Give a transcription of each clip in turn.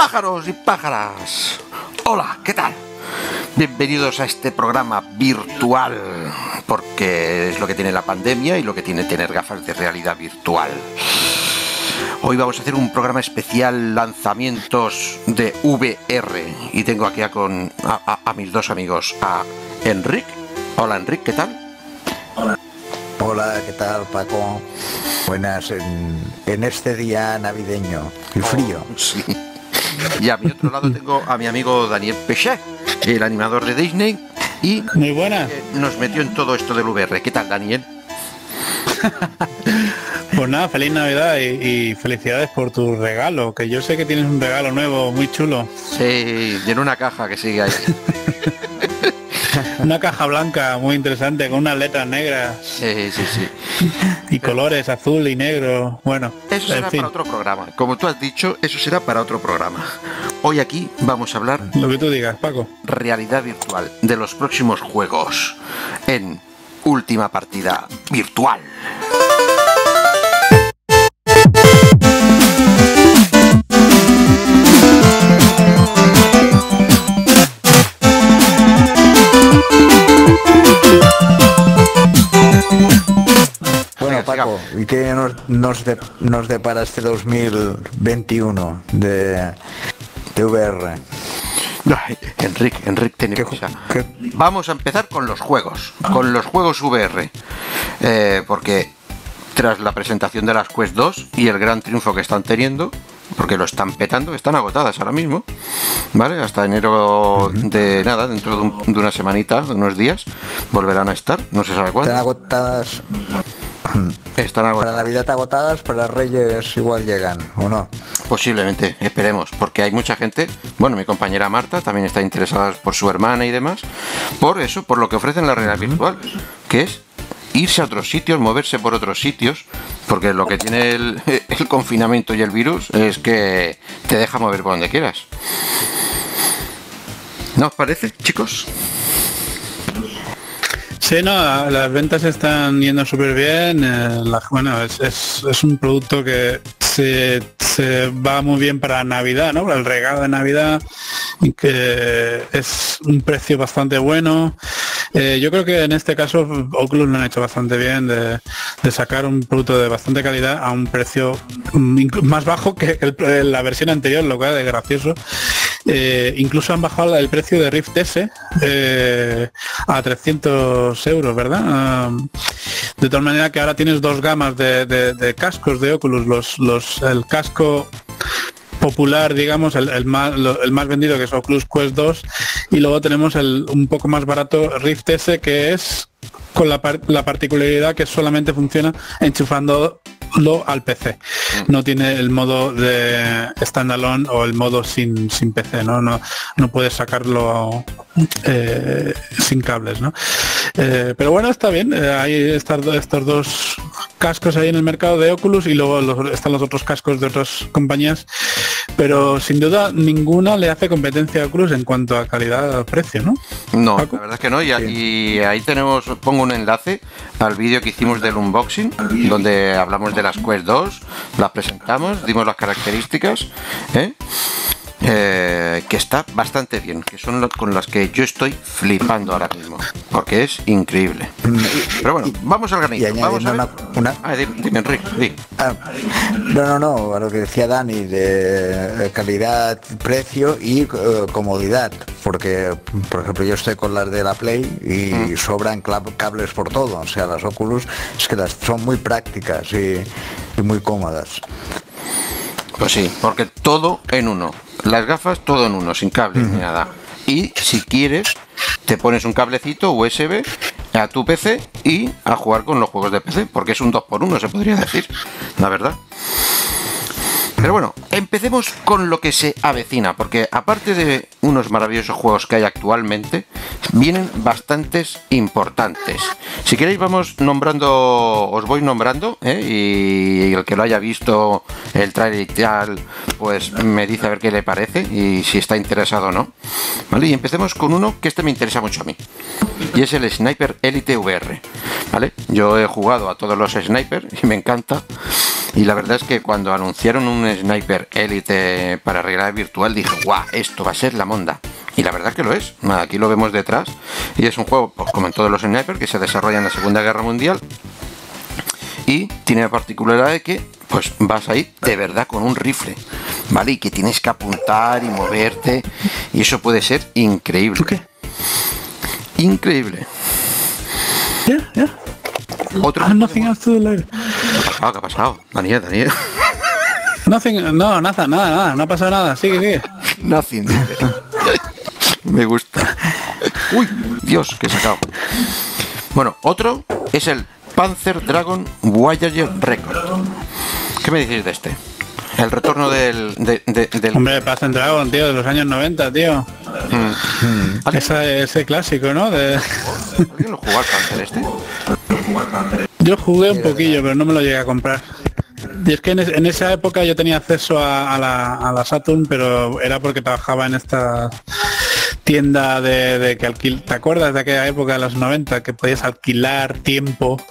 Pájaros y pájaras. Hola, ¿qué tal? Bienvenidos a este programa virtual, porque es lo que tiene la pandemia y lo que tiene tener gafas de realidad virtual. Hoy vamos a hacer un programa especial lanzamientos de VR y tengo aquí a, con, a, a- a mis dos amigos, a Enric. Hola Enric, ¿qué tal? Hola, ¿qué tal Paco? Buenas en, en este día navideño y frío. Sí. Y a mi otro lado tengo a mi amigo Daniel Pechet, el animador de Disney, y Muy buenas. eh, nos metió en todo esto del VR. ¿Qué tal, Daniel? Pues nada, feliz Navidad y, y felicidades por tu regalo, que yo sé que tienes un regalo nuevo muy chulo. Sí, y en una caja que sigue ahí. Una caja blanca muy interesante con unas letras negras Sí, sí, sí. y colores azul y negro. Bueno, Eso en será fin, para otro programa. Como tú has dicho, eso será para otro programa. Hoy aquí vamos a hablar lo que tú digas, Paco. realidad virtual de los próximos juegos en última partida virtual. Paco, ¿y qué nos, nos, de- nos depara este 2021 de, de VR? Ay, Enrique, Enrique, tiene ¿Qué prisa. ju- qué- Vamos a empezar con los juegos, con los juegos VR, Eh, porque tras la presentación de las Quest 2 y el gran triunfo que están teniendo, porque lo están petando, están agotadas ahora mismo, ¿vale? Hasta enero de nada, dentro de, un- de una semanita, de unos días, volverán a estar, no se sabe Están cuándo. agotadas, Están para. Navidad agotadas, para Reyes igual llegan, ¿o no? Posiblemente, esperemos, porque hay mucha gente, bueno, mi compañera Marta también está interesada por su hermana y demás, por eso, por lo que ofrecen la realidad virtual, que es irse a otros sitios, moverse por otros sitios, porque lo que tiene el, el confinamiento y el virus es que te deja mover por donde quieras. ¿No os parece, chicos? Sí, no, las ventas están yendo súper bien. eh, la- bueno, es, es- es un producto que se, se va muy bien para Navidad, ¿no? Para el regalo de Navidad que es un precio bastante bueno. Eh, yo creo que en este caso Oculus lo han hecho bastante bien de, de sacar un producto de bastante calidad a un precio mm, más bajo que la versión anterior, lo cual es gracioso. Eh, incluso han bajado el precio de Rift S eh, a 300 euros, ¿verdad? De tal manera que ahora tienes dos gamas de, cascos de Oculus, los, el casco popular, digamos, el, más, vendido que es Oculus Quest 2 y luego tenemos el un poco más barato Rift S que es con la, la particularidad que solamente funciona enchufándolo al PC. No tiene el modo de standalone o el modo sin, sin PC, ¿no? No, no puedes sacarlo eh, sin cables, ¿no? Eh, pero bueno, está bien. eh, hay estas do- estos dos cascos ahí en el mercado de Oculus y luego los- están los otros cascos de otras compañías. Pero sin duda ninguna le hace competencia a Oculus en cuanto a calidad-precio, ¿no? No, Paco. la verdad es que no. Y, y ahí tenemos, pongo un enlace al vídeo que hicimos del unboxing, donde hablamos de las Quest 2, las presentamos, dimos las características, ¿eh? Eh, que está bastante bien, que son lo- con las que yo estoy flipando ahora mismo, porque es increíble. Pero bueno, vamos al granito. Vamos a ver. una, una- Ah, dime, dime, Enrique, di. Ah, no, no, no, a lo que decía Dani de eh, calidad, precio y eh, comodidad, porque por ejemplo yo estoy con las de la Play y sobran cla- cables por todo, o sea, las Oculus es que las son muy prácticas y, y muy cómodas. Pues sí, porque todo en uno. Las gafas todo en uno, sin cables ni nada. Y si quieres, te pones un cablecito USB a tu PC y a jugar con los juegos de PC, porque es un 2x1, se podría decir, la verdad. Pero bueno, empecemos con lo que se avecina, porque aparte de unos maravillosos juegos que hay actualmente, vienen bastantes importantes. Si queréis vamos nombrando, os voy nombrando, ¿eh? y el que lo haya visto el trailer y tal, pues me dice a ver qué le parece y si está interesado o no. ¿Vale? Y empecemos con uno que este me interesa mucho a mí, y es el Sniper Elite VR. ¿Vale? Yo he jugado a todos los Sniper y me encanta. Y la verdad es que cuando anunciaron un Sniper Elite para realidad virtual dije, guau, esto va a ser la monda. Y la verdad que lo es. Aquí lo vemos detrás. Y es un juego, pues, como en todos los Sniper, que se desarrolla en la Segunda Guerra Mundial. Y tiene la particularidad de que pues vas ahí de verdad con un rifle, ¿vale? Y que tienes que apuntar y moverte. Y eso puede ser increíble. qué? Increíble. Ya, ya. Otro. Ah, to learn. ¿Qué ha pasado? ¿Qué ha pasado? Daniel, Daniel. Nothing, no, nada, nada, nada, no ha pasado nada. Sigue, sigue. Nothing. Me gusta. Uy, Dios, que he sacado. Bueno, otro es el Panzer Dragon Voyager Record. ¿Qué me decís de este? El retorno del... de- de- del Hombre, and Dragon, tío, de los años 90, tío. Mm. Esa- ese clásico, ¿no? De- ¿Alguien lo jugó al Panzer este? Yo jugué un poquillo, pero no me lo llegué a comprar. Y es que en, es- en esa época yo tenía acceso a, a la, a la Saturn, pero era porque trabajaba en esta tienda de, de que alquil... ¿Te acuerdas de aquella época de los 90 que podías alquilar tiempo?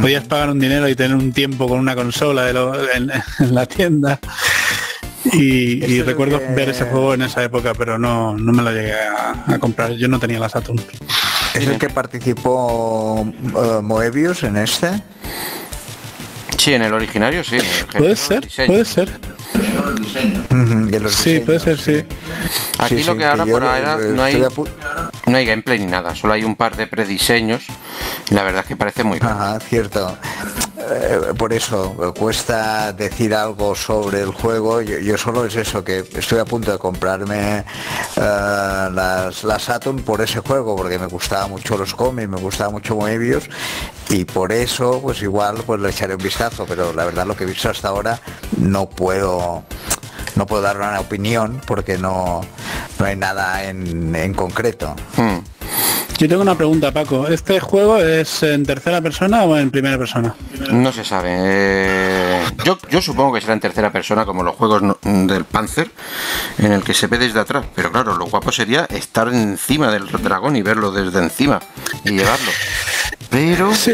Podías pagar un dinero y tener un tiempo con una consola de lo- en, en la tienda. Y, recuerdo que- ver ese juego en esa época, pero no, no me lo llegué a, a comprar. Yo no tenía la Saturn. ¿Es el que participó eh, Moebius en este? Sí, en el originario sí. el Puede ser, puede ser. Los Sí, puede ser, sí. Aquí Sí, lo sí, que ahora por ahora no hay, no hay gameplay ni nada, solo hay un par de prediseños. y La verdad es que parece muy bien. Ajá, cierto. Eh, por eso eh, cuesta decir algo sobre el juego. Yo, solo es eso, que estoy a punto de comprarme eh, las, la Saturn por ese juego, porque me gustaba mucho los cómics, me gustaba mucho Moebius, y por eso, pues igual, pues le echaré un vistazo. Pero la verdad, lo que he visto hasta ahora, no puedo no puedo dar una opinión porque no, no hay nada en, en concreto. Hmm. Yo tengo una pregunta, Paco. ¿Este juego es en tercera persona o en primera persona? No se sabe. eh, yo, supongo que será en tercera persona como los juegos del Panzer, en el que se ve desde atrás. Pero claro, lo guapo sería estar encima del dragón y verlo desde encima y llevarlo. Pero Sí.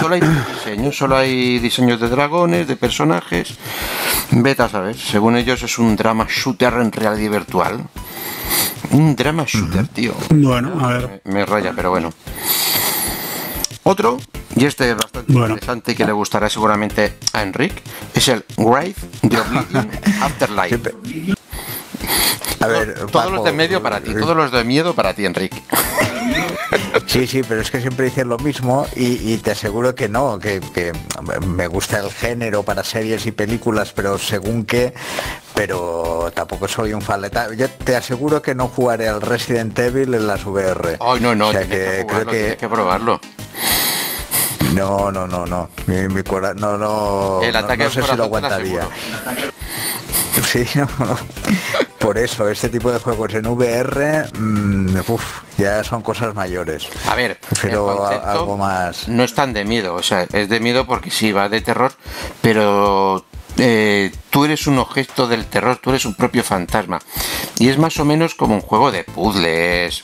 solo hay diseños, solo hay diseños de dragones, de personajes. Vete a saber. Según ellos es un drama shooter en realidad virtual. Un drama shooter, tío. Bueno, a ver. Me raya, pero bueno. Otro, y este es bastante Bueno. interesante y que le gustará seguramente a Enric, es el Grave de Oblivion Afterlife. A ver, Todos Paco, los de medio para ti, todos los de miedo para ti, Enric. Sí, sí, pero es que siempre dicen lo mismo y, y te aseguro que no, que, que me gusta el género para series y películas, pero según qué, pero tampoco soy un fan letal. Yo te aseguro que no jugaré al Resident Evil en las VR. Ay, no, no, O sea tienes que, que jugarlo, creo tienes que que probarlo. no, no, no, no. Mi, mi cora- no, no, El no- ataque no al sé si lo aguantaría. Sí, no, no. Por eso, este tipo de juegos en VR, mm, uf, ya son cosas mayores. A ver, a- algo más. no es tan de miedo, o sea, es de miedo porque sí, va de terror, pero eh, tú eres un objeto del terror, tú eres un propio fantasma. Y es más o menos como un juego de puzzles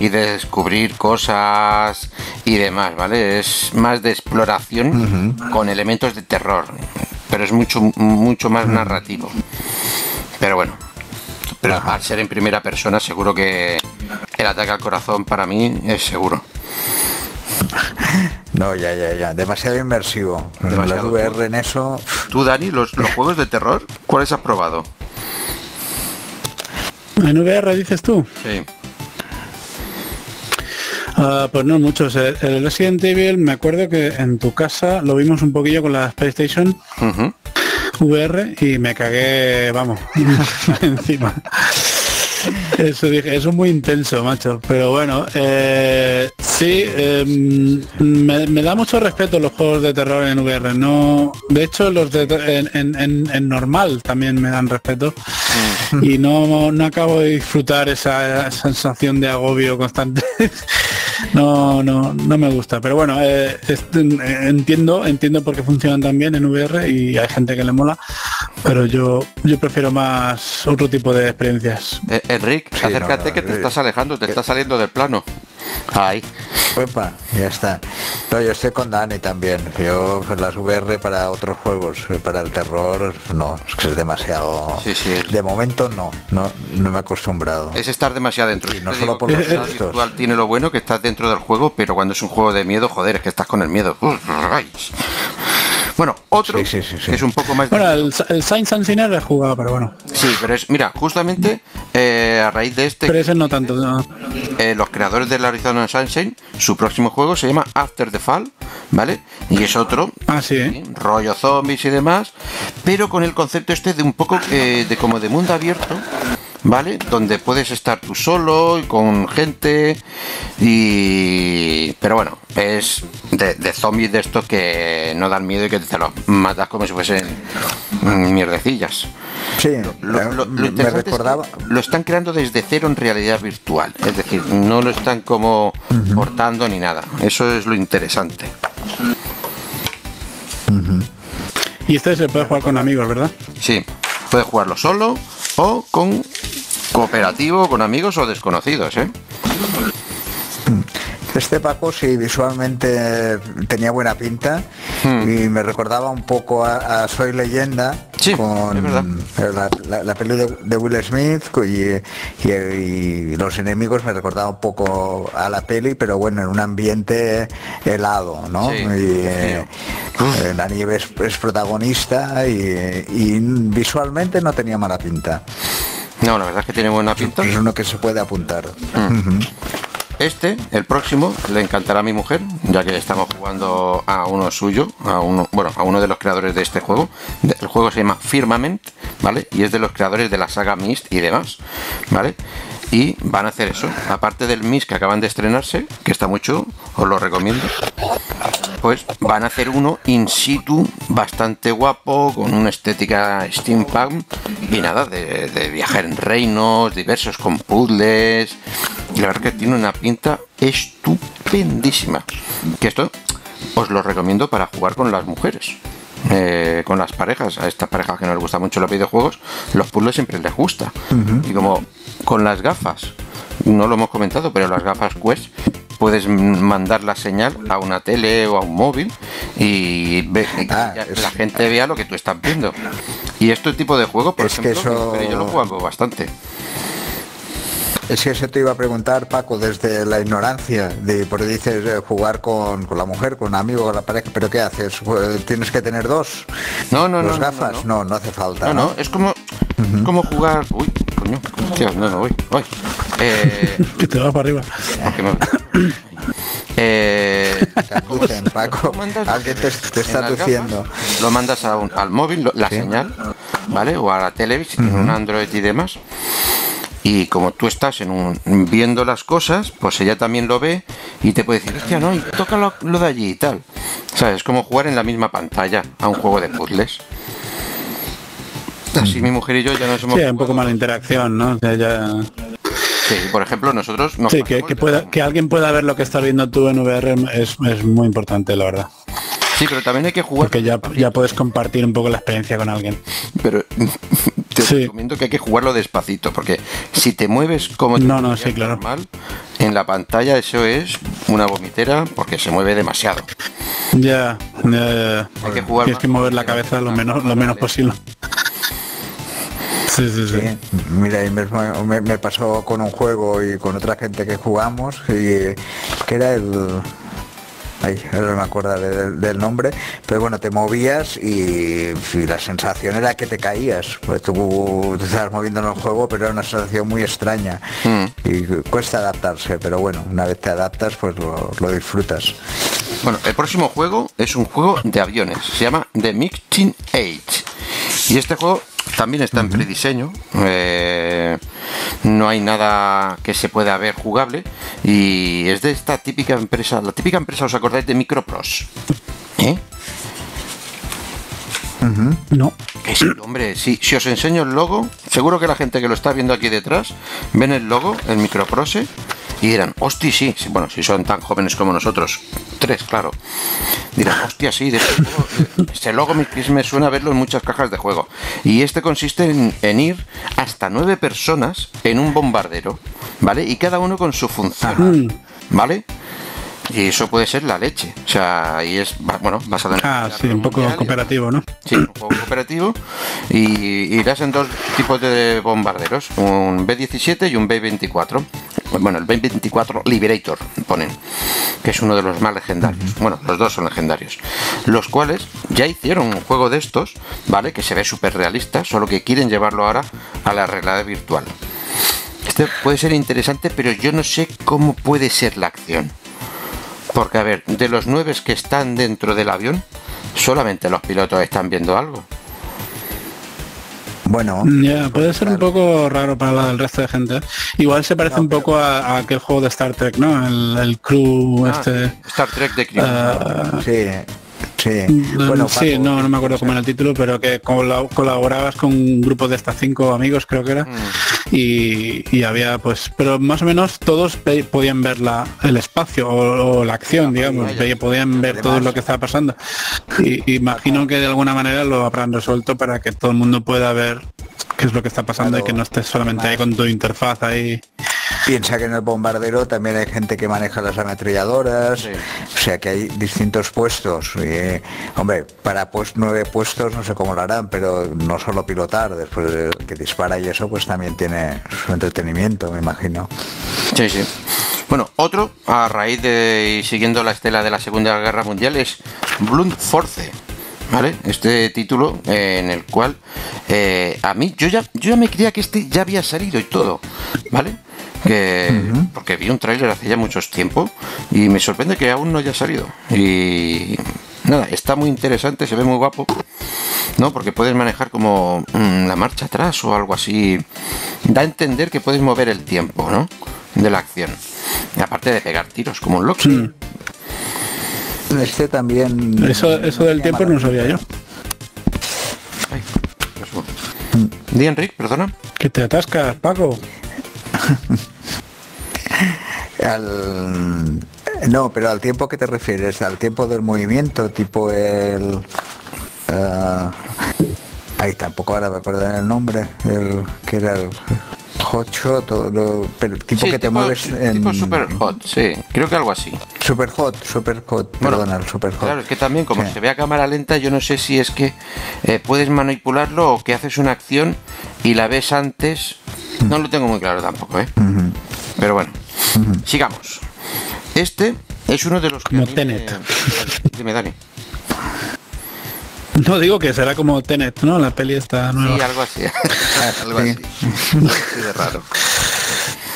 y de descubrir cosas y demás, ¿vale? Es más de exploración con elementos de terror, pero es mucho, mucho más narrativo. Pero bueno, pero al ser en primera persona seguro que el ataque al corazón para mí es seguro. No, ya, ya, ya. Demasiado inmersivo. Demasiado. Las VR en eso. Tú, Dani, los, los juegos de terror, ¿cuáles has probado? ¿En VR dices tú? Sí. Ah, pues no muchos. El, el Resident Evil, me acuerdo que en tu casa lo vimos un poquillo con la PlayStation VR y me cagué, vamos, encima. Eso dije, eso es muy intenso, macho. Pero bueno, eh, sí, eh, me, me da mucho respeto los juegos de terror en VR. No, de hecho, los de en, en- en- en normal también me dan respeto. Y no, no acabo de disfrutar esa sensación de agobio constante. No, no, no me gusta. Pero bueno, eh, eh, entiendo, entiendo por qué funcionan tan bien en VR y hay gente que le mola. Pero yo, yo prefiero más otro tipo de experiencias. Enric, Sí, acércate no, no, que te estás alejando, te estás saliendo del plano. Ahí. Opa, ya está. No, yo estoy con Dani también. Yo las VR para otros juegos, para el terror, no, es que es demasiado. Sí, sí. De momento no, no, no me he acostumbrado. Es estar demasiado dentro. Y no solo por que los el sustos. virtual tiene lo bueno que estás dentro del juego, pero cuando es un juego de miedo, joder, es que estás con el miedo. Ay. Bueno, otro Sí, sí, sí, sí. que es un poco más... Bueno, el, el Sinners he jugado, pero bueno. Sí, pero es, mira, justamente eh, a raíz de este, Pero ese no tanto. no. eh, los creadores del Arizona Sunshine, su próximo juego se llama After the Fall, ¿vale? Y es otro, Ah, sí, ¿eh? ¿sí? rollo zombies y demás, pero con el concepto este de un poco eh, de como de mundo abierto, ¿vale? Donde puedes estar tú solo y con gente y... Pero bueno, es de, de zombies de estos que no dan miedo y que te los matas como si fuesen mierdecillas. Sí, Lo, eh, lo- lo me interesante es que recordaba. lo están creando desde cero en realidad virtual, es decir, no lo están como portando ni nada. Eso es lo interesante. Y este se puede jugar con amigos, ¿verdad? Sí, puedes jugarlo solo o con cooperativo, con amigos o desconocidos, ¿eh? Este Paco sí visualmente tenía buena pinta y me recordaba un poco a, a Soy Leyenda Hmm. Sí, con la, la- la peli de, de Will Smith y, y- y los enemigos me recordaba un poco a la peli, pero bueno, en un ambiente helado, ¿no? Sí, y eh, eh, la nieve es, es protagonista y, y visualmente no tenía mala pinta. No, la verdad es que tiene buena pinta. Es uno que se puede apuntar. Este, el próximo, le encantará a mi mujer, ya que estamos jugando a uno suyo, a uno, bueno, a uno de los creadores de este juego. El juego se llama Firmament, ¿vale? Y es de los creadores de la saga Myst y demás, ¿vale? Y van a hacer eso. Aparte del Myst que acaban de estrenarse, que está mucho, os lo recomiendo. Pues van a hacer uno in situ bastante guapo, con una estética steampunk y nada, de, de viajar en reinos diversos con puzzles. Y la verdad que tiene una pinta estupendísima. Que esto os lo recomiendo para jugar con las mujeres. eh, con las parejas, a estas parejas que no les gustan mucho los videojuegos, los puzzles siempre les gusta. Y como con las gafas, no lo hemos comentado, pero las gafas Quest puedes mandar la señal a una tele o a un móvil y, ve- y que Ah, es- la gente vea lo que tú estás viendo. Y este tipo de juego, por Es que ejemplo, mi eso- yo lo jugamos bastante. Es que eso te iba a preguntar, Paco, desde la ignorancia, de porque dices eh, jugar con, con la mujer, con un amigo, con la pareja, pero ¿qué haces? Eh, ¿Tienes que tener dos? No, no, no, ¿Dos no, gafas? no, No, no, hace falta. No, no, es como, es como jugar. Uy, coño, hostia, no, no voy. voy. Eh, Que te va para arriba. me- eh, Te aducen, Paco. Lo mandas Alguien te, te está gafas, Lo mandas a un- al móvil, lo- la señal, ¿vale? O a la tele, si tiene un Android y demás. Y como tú estás en un, viendo las cosas, pues ella también lo ve y te puede decir, hostia, no, y toca lo, lo de allí y tal. ¿Sabes? Es como jugar en la misma pantalla a un juego de puzzles. Así mi mujer y yo ya nos hemos... Sí, un poco de interacción, ¿no? O sea, ya- Sí, por ejemplo, nosotros... nos Sí, que, que pueda, que alguien pueda ver lo que estás viendo tú en VR es, es muy importante, la verdad. Sí, pero también hay que jugar... Porque ya, ya puedes compartir un poco la experiencia con alguien. Pero te Sí. recomiendo que hay que jugarlo despacito, porque si te mueves como No, no, sí, claro. normal, en la pantalla eso es una vomitera porque se mueve demasiado. Ya, ya, ya. Hay que jugar Tienes que mover la cabeza lo menos, lo menos posible. Sí, sí, sí. Sí, mira, me, me pasó con un juego y con otra gente que jugamos, y que era el... Ay, no me acuerdo del, del nombre, pero bueno, te movías y, y la sensación era que te caías. Pues tú te estabas moviendo en el juego, pero era una sensación muy extraña. Mm. Y cuesta adaptarse, pero bueno, una vez te adaptas, pues lo, lo disfrutas. Bueno, el próximo juego es un juego de aviones, se llama The Mixing Age. Y este juego también está en prediseño, eh, no hay nada que se pueda ver jugable y es de esta típica empresa, la típica empresa, ¿os acordáis de Micropros? ¿Eh? No. Que sí, hombre, sí, si os enseño el logo, seguro que la gente que lo está viendo aquí detrás ven el logo, el Microprose, y dirán, hostia, sí, bueno, si son tan jóvenes como nosotros, tres, claro, dirán, hostia, sí, de este, eh, este logo me, me suena verlo en muchas cajas de juego. Y este consiste en, en ir hasta nueve personas en un bombardero, ¿vale? Y cada uno con su función. ¿vale? Y eso puede ser la leche. O sea, y es, bueno, basado en... Ah, sí, un poco cooperativo, ¿no? Sí, un poco cooperativo. Y irás en dos tipos de bombarderos, un B-17 y un B-24. Bueno, el B-24 Liberator, ponen, que es uno de los más legendarios. Bueno, los dos son legendarios. Los cuales ya hicieron un juego de estos, ¿vale? Que se ve súper realista, solo que quieren llevarlo ahora a la realidad virtual. Este puede ser interesante, pero yo no sé cómo puede ser la acción. Porque, a ver, de los nueve que están dentro del avión, solamente los pilotos están viendo algo. Bueno. Puede ser un poco raro para el resto de gente. Igual se parece un poco a, aquel juego de Star Trek, ¿no? El, crew ah, este. Star Trek de crew. Ah, sí. Sí, bueno, sí no, no me acuerdo cómo era el título, pero que colaborabas con un grupo de estas cinco amigos, creo que era, mm. y, había pues, pero más o menos todos podían ver la, el espacio o, la acción, digamos, podían ver todo lo que estaba pasando. Y imagino que de alguna manera lo habrán resuelto para que todo el mundo pueda ver qué es lo que está pasando y que no estés solamente ahí con tu interfaz ahí. Piensa que en el bombardero también hay gente que maneja las ametralladoras, o sea que hay distintos puestos. Y, hombre, para pues nueve puestos no sé cómo lo harán, pero no solo pilotar, después de que dispara y eso, pues también tiene su entretenimiento, me imagino. Sí, sí. Bueno, otro, a raíz de y siguiendo la estela de la Segunda Guerra Mundial, es Blunt Force. ¿Vale? Este título eh, en el cual eh, a mí yo ya yo ya me creía que este ya había salido y todo, ¿vale? Que porque vi un tráiler hace ya muchos tiempo y me sorprende que aún no haya salido. Y nada está muy interesante se ve muy guapo no porque puedes manejar como mm, la marcha atrás o algo así. Da a entender que puedes mover el tiempo no de la acción. Aparte de pegar tiros como un loco. Este también eso eso del tiempo no sabía yo. Ay, Di Enric, perdona. Que te atascas, Paco. no, pero al tiempo que te refieres, al tiempo del movimiento, tipo el... Uh, ahí tampoco ahora me acuerdo el nombre, el que era el hot shot, o pero tipo que te mueves en... Tipo super hot, sí, creo que algo así. Super hot, super hot, perdona, el super hot. Claro, es que también como se ve a cámara lenta, yo no sé si es que eh, puedes manipularlo o que haces una acción y la ves antes, no lo tengo muy claro tampoco, ¿eh? Pero bueno, sigamos. Este es uno de los que... Como Tenet. Dime, Dani. No digo que será como Tenet, ¿no? La peli está nueva. Sí, algo así. algo así. así de raro.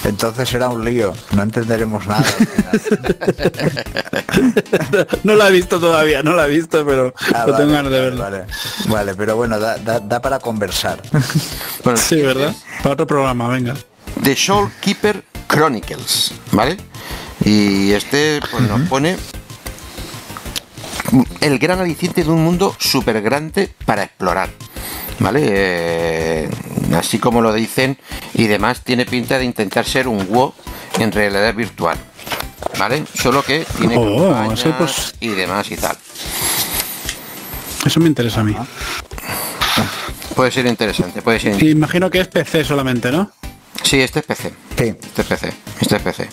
Entonces será un lío, no entenderemos nada. no la he visto todavía, no la he visto, pero ah, no tengo ganas de verlo. Vale, vale pero bueno, da, da, para conversar. Bueno, sí, ¿verdad? Para otro programa, venga. The Soul Keeper Chronicles, ¿vale? Y este pues, nos pone el gran aliciente de un mundo súper grande para explorar. ¿Vale? Eh, así como lo dicen y demás, tiene pinta de intentar ser un WoW en realidad virtual. ¿Vale? Solo que tiene oh, pues... y demás y tal. Eso me interesa a mí. Puede ser interesante, puede ser. Imagino que es PC solamente, ¿no? Sí, este es PC. Sí. Este es PC. Este es PC.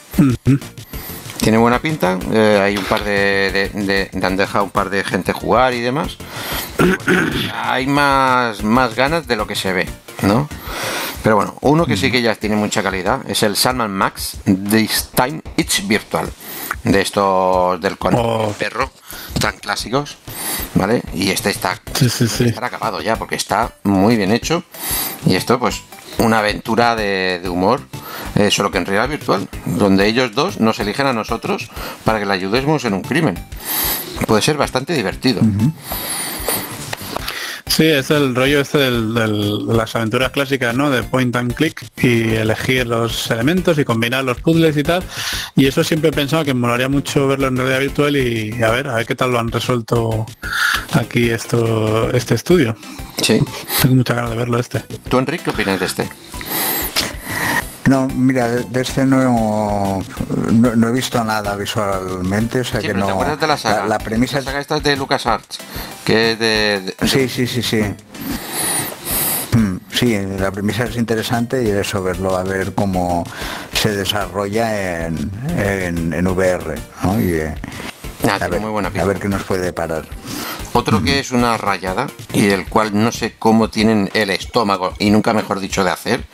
Tiene buena pinta. Eh, hay un par de, de, Han dejado un par de gente jugar y demás. hay más, más ganas de lo que se ve, ¿no? Pero bueno, uno que sí que ya tiene mucha calidad es el Salman Max This Time It's Virtual. De estos del con oh. perro tan clásicos, ¿vale? Y este está, está acabado ya porque está muy bien hecho. Y esto, pues, una aventura de, humor, eh, solo que en realidad virtual, donde ellos dos nos eligen a nosotros para que le ayudemos en un crimen. Puede ser bastante divertido. Sí, es el rollo este de las aventuras clásicas, ¿no? De point and click y elegir los elementos y combinar los puzzles y tal. Y eso siempre he pensado que me molaría mucho verlo en realidad virtual y a ver, a ver qué tal lo han resuelto aquí esto, este estudio. Sí. Tengo mucha ganas de verlo este. ¿Tú, Enrique, qué opinas de este? No, mira, de este no, no, he visto nada visualmente, o sea que no. de la saga? La, premisa. La saga esta es de LucasArts, que es de, Sí, sí, sí, sí. Mm, sí, la premisa es interesante y eso verlo a ver cómo se desarrolla en, en, VR. Ah, a, ver, muy buena a ver qué nos puede parar. Otro que es una rayada y del cual no sé cómo tienen el estómago y nunca mejor dicho de hacer,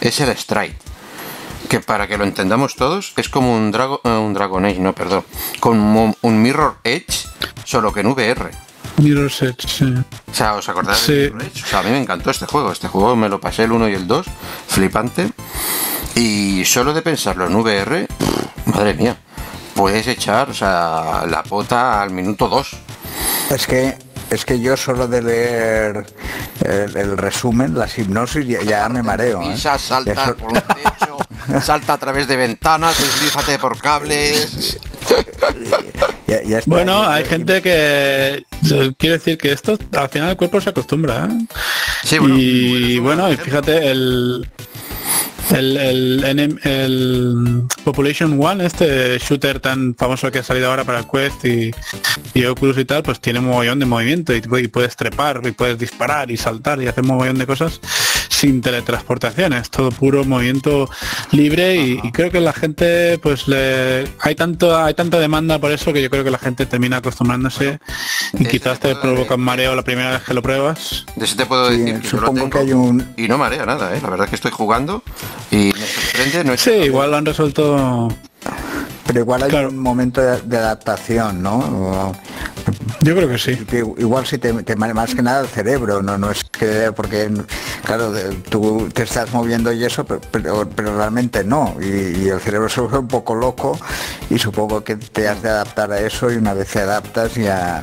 es el Strike. Que para que lo entendamos todos, es como un, drago, eh, un Dragon Age, no, perdón, como un Mirror Edge, solo que en VR. Mirror Edge, sí. O sea, ¿os acordáis sí. de Mirror Edge? O sea, a mí me encantó este juego. Este juego me lo pasé el 1 y el 2, flipante. Y solo de pensarlo en VR, madre mía, puedes echar o sea, la pota al minuto 2. Es que es que yo solo de leer el, resumen, la hipnosis, ya, me mareo. ¿eh? salta por un techo, salta a través de ventanas, deslízate por cables. bueno, hay gente que quiere decir que esto al final el cuerpo se acostumbra. ¿eh? Sí, bueno, y bueno, fíjate el el, el, el, Population One, este shooter tan famoso que ha salido ahora para el Quest y, y Oculus y tal, pues tiene un mogollón de movimiento y, puedes trepar y puedes disparar y saltar y hacer un mogollón de cosas sin teletransportaciones, todo puro movimiento libre y, creo que la gente pues le hay tanto hay tanta demanda por eso que yo creo que la gente termina acostumbrándose y quizás te provoca un mareo la primera vez que lo pruebas. De eso te puedo decir que supongo que hay un y no marea nada, ¿eh? la verdad es que estoy jugando y me sorprende. No sí, igual lo han resuelto. Pero igual hay un momento de, adaptación, ¿no? Yo creo que sí. igual si te, más que nada el cerebro, no, no es que porque claro tú te estás moviendo y eso, pero, pero, realmente no. Y, el cerebro se vuelve un poco loco y supongo que te has de adaptar a eso y una vez te adaptas ya,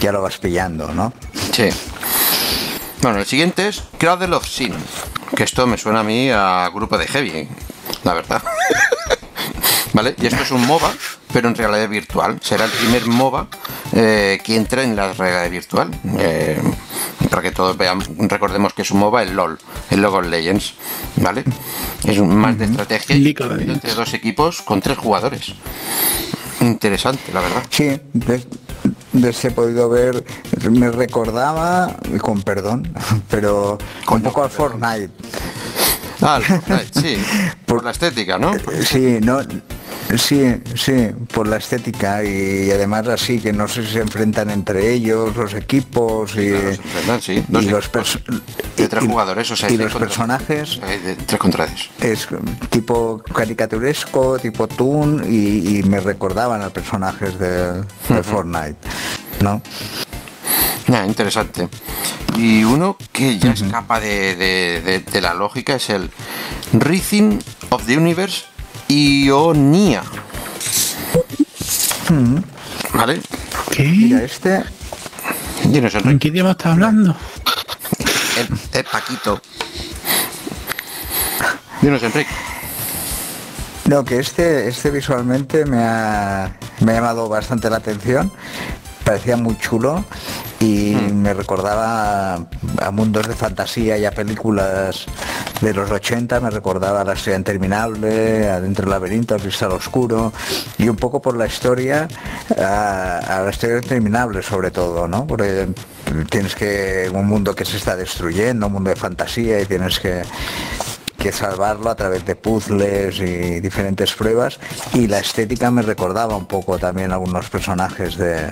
ya lo vas pillando, ¿no? Sí. Bueno, el siguiente es Cradle of Sin. Que esto me suena a mí a grupo de heavy, la verdad. ¿Vale? Y esto es un MOBA, pero en realidad virtual. Será el primer MOBA eh, que entre en la realidad virtual. Eh, para que todos veamos, recordemos que es un MOBA, el LOL, el Logo Legends. ¿Vale? Es un, más de estrategia entre dos equipos con tres jugadores. Interesante, la verdad. Sí, he podido ver, me recordaba, con perdón, pero con un poco al Fortnite. Ah, sí. Por, la estética, ¿no? Sí, no. Sí, sí, por la estética y además así que no sé si se enfrentan entre ellos los equipos y, sí. y los de tres jugadores, o sea, y los personajes de tres contra Es tipo caricaturesco, tipo Toon y, me recordaban a personajes de, Fortnite, ¿no? Interesante. Y uno que ya escapa de, de, la lógica es el Rhythm of the Universe Ionia. ¿Vale? ¿Qué? Mira, este. ¿En qué idioma está hablando? El, Paquito. Dinos, Enrique. No, que este, este visualmente me ha, me ha llamado bastante la atención. Parecía muy chulo y hmm. me recordaba a, mundos de fantasía y a películas de los 80, me recordaba a la estrella interminable, adentro del laberinto, al cristal oscuro y un poco por la historia, a, a la historia interminable sobre todo, ¿no? Porque tienes que un mundo que se está destruyendo, un mundo de fantasía y tienes que que salvarlo a través de puzzles y diferentes pruebas y la estética me recordaba un poco también algunos personajes de,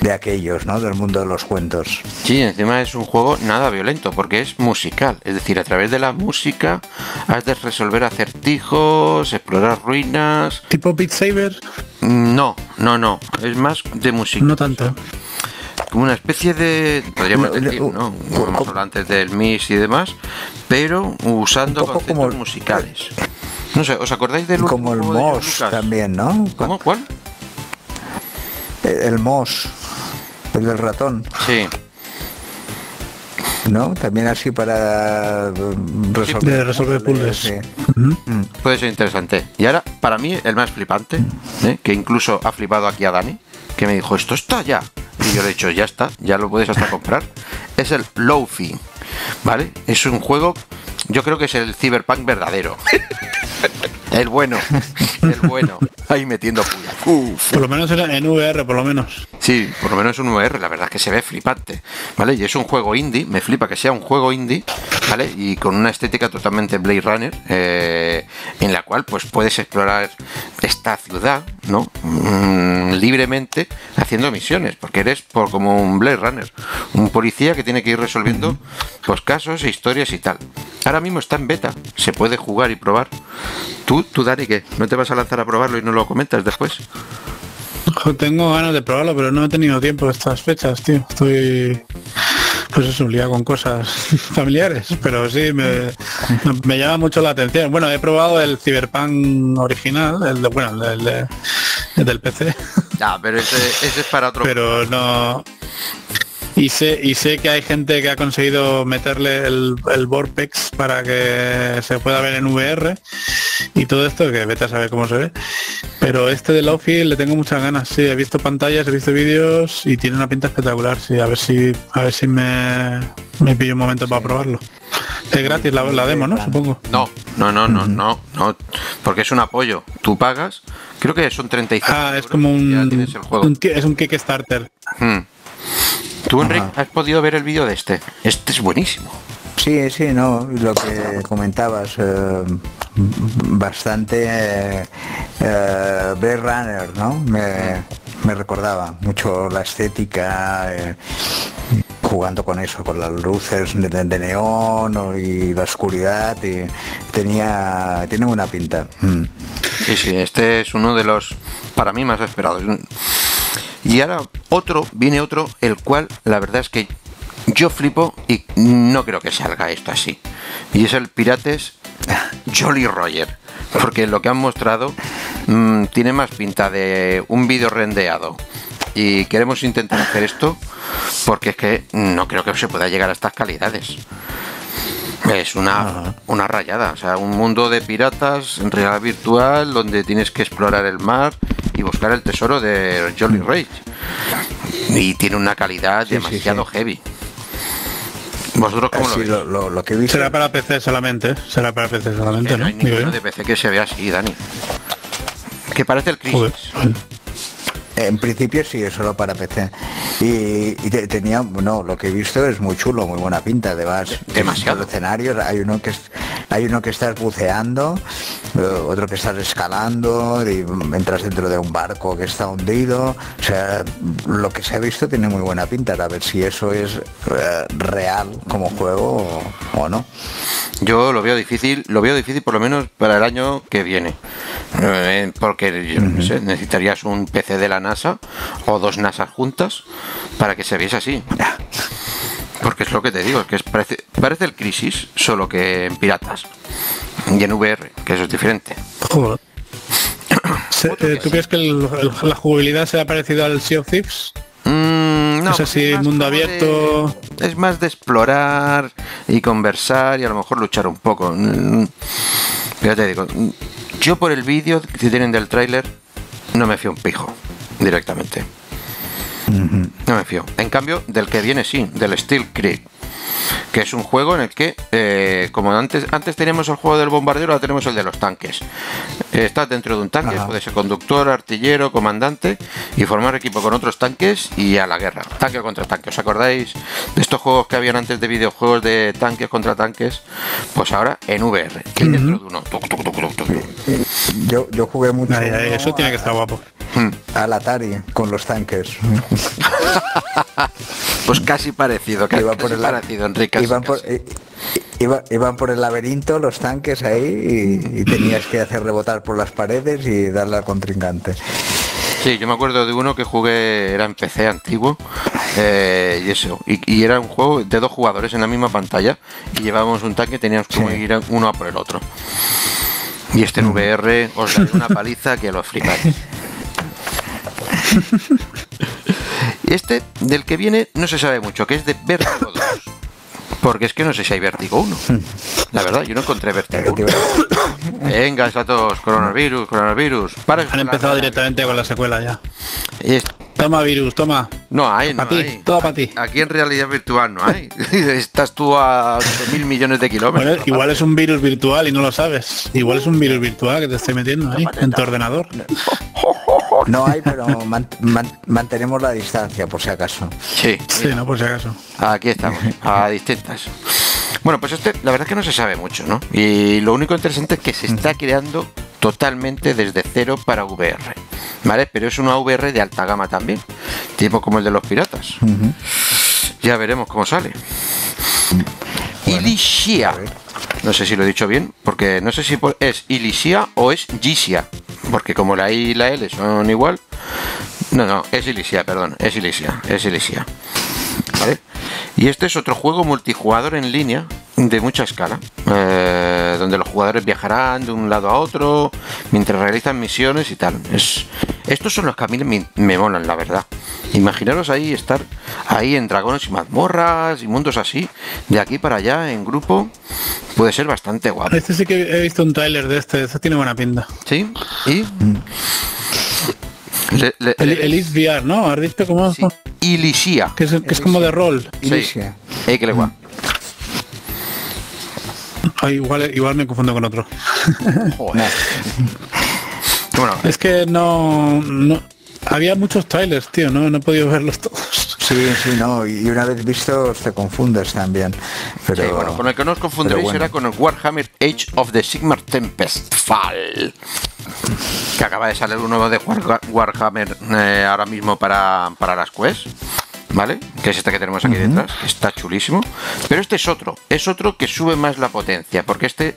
de aquellos, ¿no? Del mundo de los cuentos. Sí, encima es un juego nada violento porque es musical, es decir, a través de la música has de resolver acertijos, explorar ruinas. ¿Tipo Beat Saber? No, no, no, es más de música. No tanto como una especie de, podríamos decir, ¿no? Como antes del MIS y demás, pero usando conceptos musicales. No sé, ¿os acordáis del Como el MOS también, ¿no? ¿Cómo? ¿Cuál? El, MOS, el del ratón. Sí. ¿no? También así para resolver, resolver puzzles. Mm. Puede ser interesante. Y ahora, para mí, el más flipante, ¿eh? que incluso ha flipado aquí a Dani, que me dijo, esto está ya. Y yo le he dicho, ya está, ya lo puedes hasta comprar. Es el ¿vale? Es un juego, yo creo que es el Cyberpunk verdadero. El bueno, el bueno. Ahí metiendo puya. Por lo menos en VR, por lo menos. Sí, por lo menos un VR, la verdad es que se ve flipante, ¿vale? Y es un juego indie, me flipa que sea un juego indie, ¿vale? Y con una estética totalmente Blade Runner, eh, en la cual pues puedes explorar esta ciudad, ¿no? Mm, libremente haciendo misiones, porque eres por como un Blade Runner, un policía que tiene que ir resolviendo pues casos e historias y tal. Ahora mismo está en beta, se puede jugar y probar. Tú, tú Dani, ¿qué? ¿No te vas a lanzar a probarlo y no lo comentas después? Tengo ganas de probarlo, pero no he tenido tiempo estas fechas, tío. Estoy pues eso, un con cosas familiares, pero sí, me, me, llama mucho la atención. Bueno, he probado el Cyberpunk original, el de, bueno, el, del PC. Ya, pero ese, ese es para otro. Pero no, y sé, y sé que hay gente que ha conseguido meterle el, el Vortex para que se pueda ver en VR y todo esto, que vete a saber cómo se ve. Pero este de Lofi le tengo muchas ganas, sí, he visto pantallas, he visto vídeos y tiene una pinta espectacular, sí, a ver si a ver si me, me pillo un momento para probarlo. Es gratis la, la, demo, ¿no? Supongo. No, no, no, no, no, no, porque es un apoyo. Tú pagas, creo que son 35. Ah, es como un, es un Kickstarter. Hmm. ¿Tú, Enrique, has podido ver el vídeo de este? Este es buenísimo. Sí, sí, no, lo que comentabas, eh, bastante eh, eh Runner, ¿no? Me, recordaba mucho la estética, eh, jugando con eso, con las luces de, neón y la oscuridad, y tenía, tiene una pinta. Mm. Sí, sí, este es uno de los, para mí, más esperados. Y ahora otro, viene otro, el cual la verdad es que yo flipo y no creo que salga esto así. Y es el Pirates Jolly Roger. Porque lo que han mostrado mm, tiene más pinta de un vídeo rendeado. Y queremos intentar hacer esto porque es que no creo que se pueda llegar a estas calidades. Es una, una rayada, o sea, un mundo de piratas en realidad virtual donde tienes que explorar el mar y buscar el tesoro de Jolly Rage. Y tiene una calidad demasiado heavy. ¿Vosotros cómo lo, lo, que Será para PC solamente, será para PC solamente, ¿no? hay de PC que se vea así, Dani. Que parece el Crisis. En principio sí, es solo para PC. Y, tenía, no, lo que he visto es muy chulo, muy buena pinta. Además, demasiado escenarios. Hay uno que hay uno que estás buceando, eh, otro que estás escalando, y entras dentro de un barco que está hundido. O sea, lo que se ha visto tiene muy buena pinta. A ver si eso es eh, real como juego o, no. Yo lo veo difícil, lo veo difícil por lo menos para el año que viene. Eh, porque necesitarías un PC de la NASA o dos NASA juntas para que se viese así. Porque es lo que te digo, que es, parece, parece el Crisis, solo que en piratas. Y en VR, que eso es diferente. Eh, ¿Tú crees que la jugabilidad se ha parecido al Sea of Thieves? Mm, no, es así, mundo abierto. es más de explorar y conversar y a lo mejor luchar un poco. Mm, ya te digo, yo por el vídeo que tienen del tráiler no me fío un pijo directamente. No me fío. En cambio, del que viene sí, del Steel Creek que es un juego en el que, eh, como antes, antes teníamos el juego del bombardero, ahora tenemos el de los tanques. estás dentro de un tanque, puede ser conductor, artillero, comandante, y formar equipo con otros tanques y a la guerra. Tanque contra tanque. ¿Os acordáis de estos juegos que habían antes de videojuegos de tanques contra tanques? Pues ahora en VR, dentro de uno. Yo, yo jugué mucho. eso tiene que estar guapo. Hmm. Al Atari con los tanques. pues casi parecido, casi, por el, parecido, Enrique. Iban por, iban por el laberinto los tanques ahí y, tenías que hacer rebotar por las paredes y darle al contrincante. Sí, yo me acuerdo de uno que jugué, era en PC antiguo, eh, y eso, y, era un juego de dos jugadores en la misma pantalla, y llevábamos un tanque, teníamos que ir uno a por el otro. Y este en VR os da una paliza que lo flipáis. Este, del que viene, no se sabe mucho, que es de Vértigo 2. Porque es que no sé si hay Vértigo 1. La verdad, yo no encontré Vértigo 1. Venga, todos, coronavirus, coronavirus. Han empezado directamente con la secuela ya. Toma virus, toma. No hay, no Para ti, hay. todo para ti. Aquí en realidad virtual no hay. Estás tú a mil millones de kilómetros. Bueno, igual es un virus virtual y no lo sabes. Igual es un virus virtual que te estoy metiendo ahí en tu ordenador. No hay, pero man- man- mantenemos la distancia por si acaso. Sí, Sí, no, por si acaso. aquí estamos, a distintas. Bueno, pues este, la verdad es que no se sabe mucho, ¿no? Y lo único interesante es que se está creando totalmente desde cero para VR, ¿vale? Pero es una VR de alta gama también, tipo como el de los piratas. Ya veremos cómo sale. Ilishia. No sé si lo he dicho bien, porque no sé si es Ilishia o es Gisia, porque como la I y la L son igual. No, no, es Ilishia, perdón, es Ilishia, es Ilishia. ¿Vale? Y este es otro juego multijugador en línea de mucha escala, eh, donde los jugadores viajarán de un lado a otro mientras realizan misiones y tal. Es, estos son los que a mí me, me molan, la verdad. Imaginaros ahí estar ahí en dragones y mazmorras y mundos así, de aquí para allá en grupo, puede ser bastante guapo. Este sí que he visto un tráiler de este, este tiene buena pinta. ¿Sí? ¿Y? Le- le- El, el Is VR, ¿no? ¿Has visto cómo? sí. Que es, que es como de rol. Sí. Ilicia. Eh, que le guá. Ay, igual, igual me confundo con otro. Joder. Bueno, Es que no, no- había muchos trailers, tío, no, no he podido verlos todos. Sí, sí, no, y una vez vistos te confundes también. Pero Sí, bueno, con el que no os confundiréis bueno. será con el Warhammer Age of the Sigmar Tempest Fall. Que acaba de salir un nuevo de War- Warhammer eh, ahora mismo para, para las Quest. ¿Vale? Que es este que tenemos aquí detrás, que está chulísimo. Pero este es otro, es otro que sube más la potencia, porque este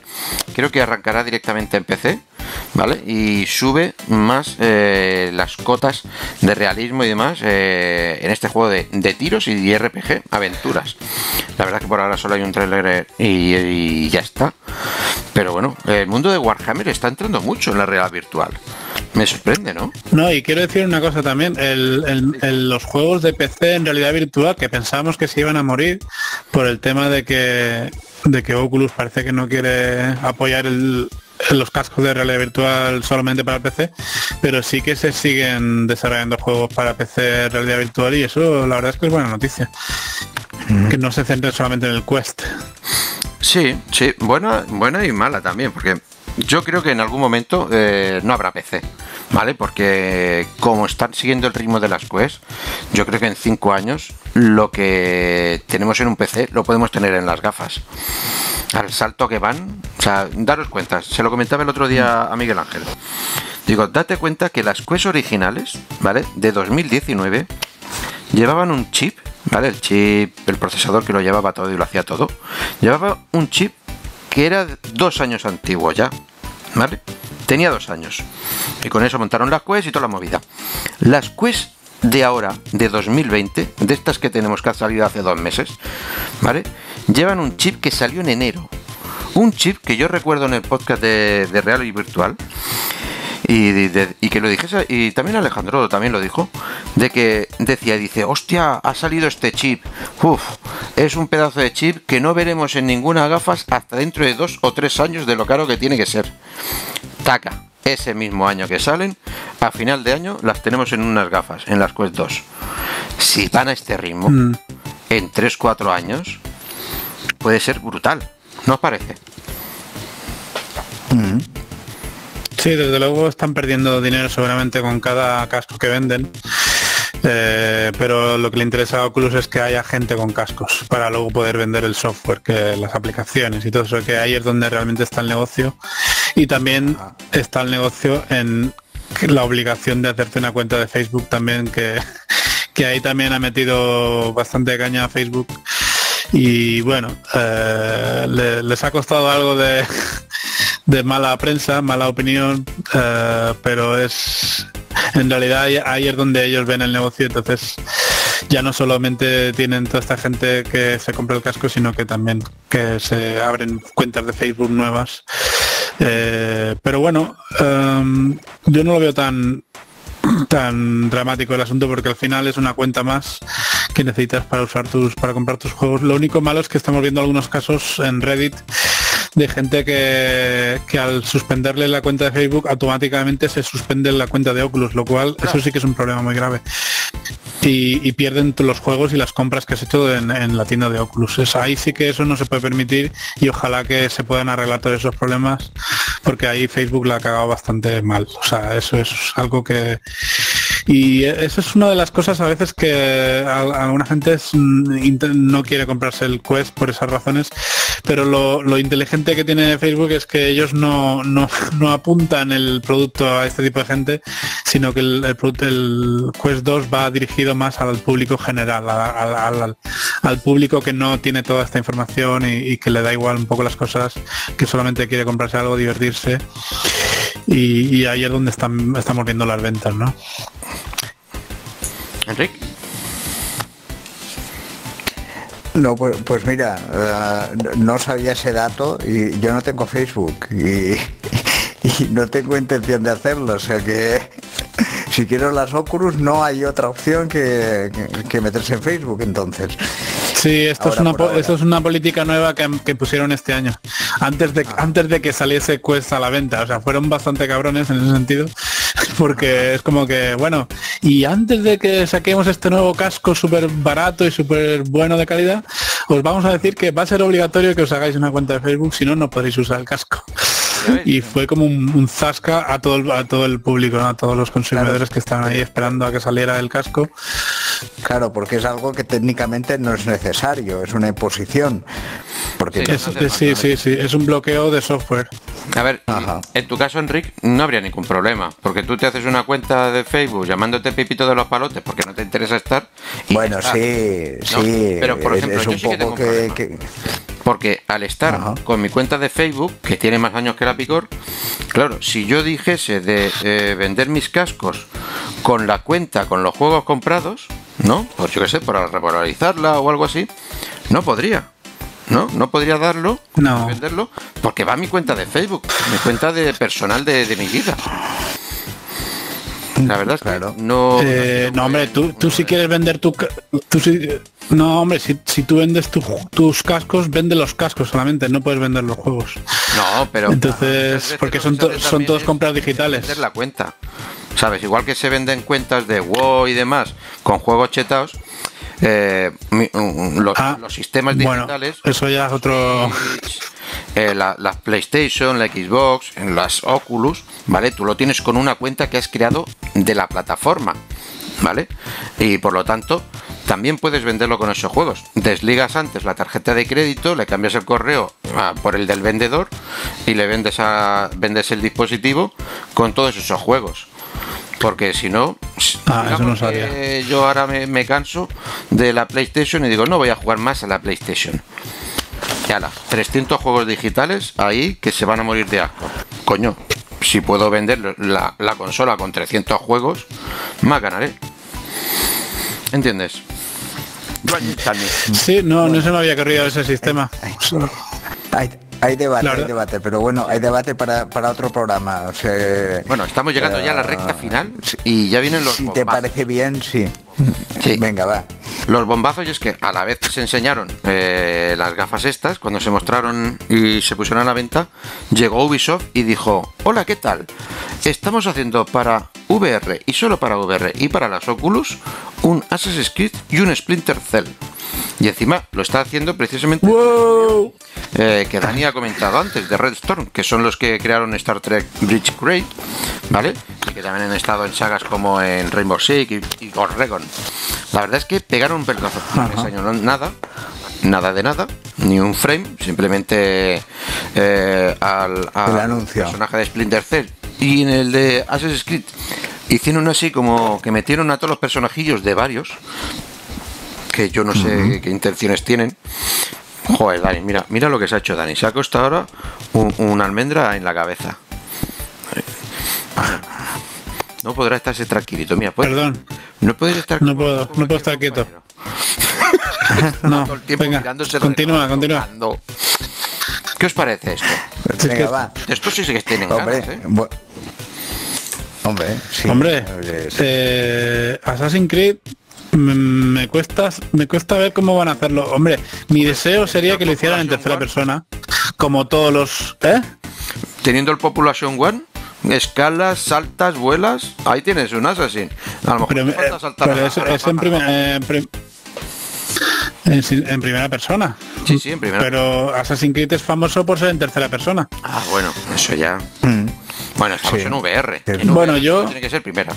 creo que arrancará directamente en PC, ¿vale? Y sube más eh, las cotas de realismo y demás eh, en este juego de, de tiros y RPG, aventuras. La verdad que por ahora solo hay un trailer y, ya está. Pero bueno, el mundo de Warhammer está entrando mucho en la realidad virtual. Me sorprende, ¿no? No, y quiero decir una cosa también, el- los juegos de PC en realidad virtual que pensábamos que se iban a morir por el tema de que, de que Oculus parece que no quiere apoyar el- los cascos de realidad virtual solamente para PC, pero sí que se siguen desarrollando juegos para PC realidad virtual y eso la verdad es que es buena noticia. Que no se centre solamente en el Quest. Sí, sí, buena, buena y mala también, porque yo creo que en algún momento eh, no habrá PC, ¿vale? Porque como están siguiendo el ritmo de las Quest, yo creo que en cinco años lo que tenemos en un PC lo podemos tener en las gafas. Al salto que van, o sea, daros cuenta, se lo comentaba el otro día a Miguel Ángel. Digo, date cuenta que las Quest originales, ¿vale? De 2019 llevaban un chip, ¿vale? El chip, el procesador que lo llevaba todo y lo hacía todo. Llevaba un chip que era dos años antiguo ya, ¿vale? Tenía dos años. Y con eso montaron las Quest y toda la movida. Las Quest de ahora, de 2020, de estas que tenemos que ha salido hace dos meses, ¿vale? Llevan un chip que salió en enero. Un chip que yo recuerdo en el podcast de, Real y Virtual, y, y que lo dijese, y también Alejandro también lo dijo, de que decía, dice, hostia, ha salido este chip, Uf, es un pedazo de chip que no veremos en ninguna gafas hasta dentro de dos o tres años de lo caro que tiene que ser. Taca, ese mismo año que salen, a final de año las tenemos en unas gafas, en las Quest 2. Si van a este ritmo, Mm. en 3-4 años, puede ser brutal, ¿no os parece? Sí, desde luego están perdiendo dinero seguramente con cada casco que venden. Eh, pero lo que le interesa a Oculus es que haya gente con cascos para luego poder vender el software, que las aplicaciones y todo eso, que ahí es donde realmente está el negocio. Y también está el negocio en la obligación de hacerte una cuenta de Facebook también, que, que ahí también ha metido bastante caña a Facebook. Y bueno, eh, le- les ha costado algo de, de mala prensa, mala opinión, eh, pero es en realidad ahí, es donde ellos ven el negocio, entonces ya no solamente tienen toda esta gente que se compra el casco, sino que también que se abren cuentas de Facebook nuevas. Eh, pero bueno, em, yo no lo veo tan tan dramático el asunto porque al final es una cuenta más que necesitas para usar tus para comprar tus juegos lo único malo es que estamos viendo algunos casos en Reddit de gente que, que al suspenderle la cuenta de Facebook automáticamente se suspende la cuenta de Oculus, lo cual eso sí que es un problema muy grave. Y, y pierden los juegos y las compras que has hecho en, en la tienda de Oculus. Es, ahí sí que eso no se puede permitir y ojalá que se puedan arreglar todos esos problemas porque ahí Facebook la ha cagado bastante mal. O sea, eso es algo que... Y eso es una de las cosas a veces que alguna gente mm, no quiere comprarse el Quest por esas razones, pero lo, inteligente que tiene Facebook es que ellos no, no, apuntan el producto a este tipo de gente, sino que el, el el Quest 2 va dirigido más al público general, al, al- público que no tiene toda esta información y que le da igual un poco las cosas, que solamente quiere comprarse algo, divertirse. Y, y ahí es donde están, estamos viendo las ventas, ¿no? Enrique. No, pues, pues mira, eh, no sabía ese dato y yo no tengo Facebook y, y no tengo intención de hacerlo, o sea que si quiero las Oculus no hay otra opción que, que- que meterse en Facebook entonces. Sí, esto es una po- esto es una política nueva que, que pusieron este año. Antes de antes de que saliese Quest a la venta, o sea, fueron bastante cabrones en ese sentido, porque es como que bueno, y antes de que saquemos este nuevo casco súper barato y súper bueno de calidad, os vamos a decir que va a ser obligatorio que os hagáis una cuenta de Facebook, si no no podréis usar el casco. Y fue como un, un zasca a todo el, a todo el público, ¿no? a todos los consumidores que estaban ahí esperando a que saliera el casco. Claro, porque es algo que técnicamente no es necesario, es una imposición. Porque Sí. Es- es- sí, sí, sí, es un bloqueo de software. A ver, Ajá. en tu caso, Enrique, no habría ningún problema, porque tú te haces una cuenta de Facebook llamándote Pepito de los Palotes porque no te interesa estar. bueno, sí, ¿No? sí, Pero, por ejemplo, es yo un sí que tengo poco un que, problema. que- Porque al estar Ajá. con mi cuenta de Facebook, que tiene más años que la Picor, claro, si yo dijese de eh, vender mis cascos con la cuenta, con los juegos comprados, ¿no? Pues yo qué sé, para regularizarla o algo así, no podría. ¿No? No podría darlo, No. venderlo, porque va a mi cuenta de Facebook, mi cuenta de personal de, de mi vida. La verdad es que Claro. no. Eh, no, hombre, tú, tú si quieres vender tu... Tú si- no, hombre, si, si tú vendes tu- tus cascos, vende los cascos solamente, no puedes vender los juegos. No, pero Entonces, porque son to- son todos compras digitales. Vender la cuenta. ¿Sabes? Igual que se venden cuentas de WoW y demás con juegos chetados, eh, un- un- los, Ah, los sistemas bueno, digitales, eso ya es otro... eh, la, la PlayStation, la Xbox, las Oculus, ¿vale? Tú lo tienes con una cuenta que has creado de la plataforma, ¿vale? Y por lo tanto, también puedes venderlo con esos juegos. Desligas antes la tarjeta de crédito, le cambias el correo por el del vendedor y le vendes, a, vendes el dispositivo con todos esos juegos. Porque si no, Ah, eso no digamos que sabía. yo ahora me, me canso de la PlayStation y digo, no voy a jugar más a la PlayStation. Ala, 300 juegos digitales ahí que se van a morir de asco. Coño, si puedo vender la, la consola con 300 juegos, más ganaré. ¿Entiendes? Sí, no, no se me había corrido ese sistema. Hay, debate, hay debate, pero bueno, hay debate para, para otro programa. O sea, Bueno, estamos llegando ya a la recta final y ya vienen los si te bombazos. parece bien, sí. Sí. Venga, va. Los bombazos y es que a la vez que se enseñaron eh, las gafas estas, cuando se mostraron y se pusieron a la venta, llegó Ubisoft y dijo, hola, ¿qué tal? Estamos haciendo para VR y solo para VR y para las Oculus un Assassin's Creed y un Splinter Cell. Y encima lo está haciendo precisamente ¡Wow! eh, que Dani ha comentado antes, de Red Storm, que son los que crearon Star Trek Bridge Create, ¿vale? Y que también han estado en sagas como en Rainbow Six y, y. La verdad es que pegaron un pelotazo. Año nada, nada de nada, ni un frame, simplemente eh, al, al personaje de Splinter Cell. Y en el de Assassin's Creed hicieron así como que metieron a todos los personajillos de varios, que yo no sé qué intenciones tienen. Joder, Dani, mira, mira lo que se ha hecho Dani. Se ha costado ahora un- una almendra en la cabeza. No podrá estarse tranquilito. Mira, pues, Perdón, no puedes estar. no puedo, no puedo estar quieto. No, Todo el tiempo venga, continúa, continúa. ¿Qué os parece esto? Sí, Venga, va. Esto sí que tienen Hombre, ganas, ¿eh? hombre, sí. Hombre, eh, Assassin's Creed me cuesta me cuesta ver cómo van a hacerlo. Hombre, mi deseo sería que lo hicieran en tercera persona, como todos los... ¿eh? Teniendo el Population One, escalas, saltas, vuelas, ahí tienes un Assassin. A lo mejor Pero, te eh, saltar pero eso en, primer- eh, en prim- en si- en primera persona. Sí, sí, en primera. Pero Assassin's Creed es famoso por ser en tercera persona. Ah, bueno, eso ya. Mm. Bueno, estamos Sí. en VR. En Bueno, VR yo- Tiene que ser primera.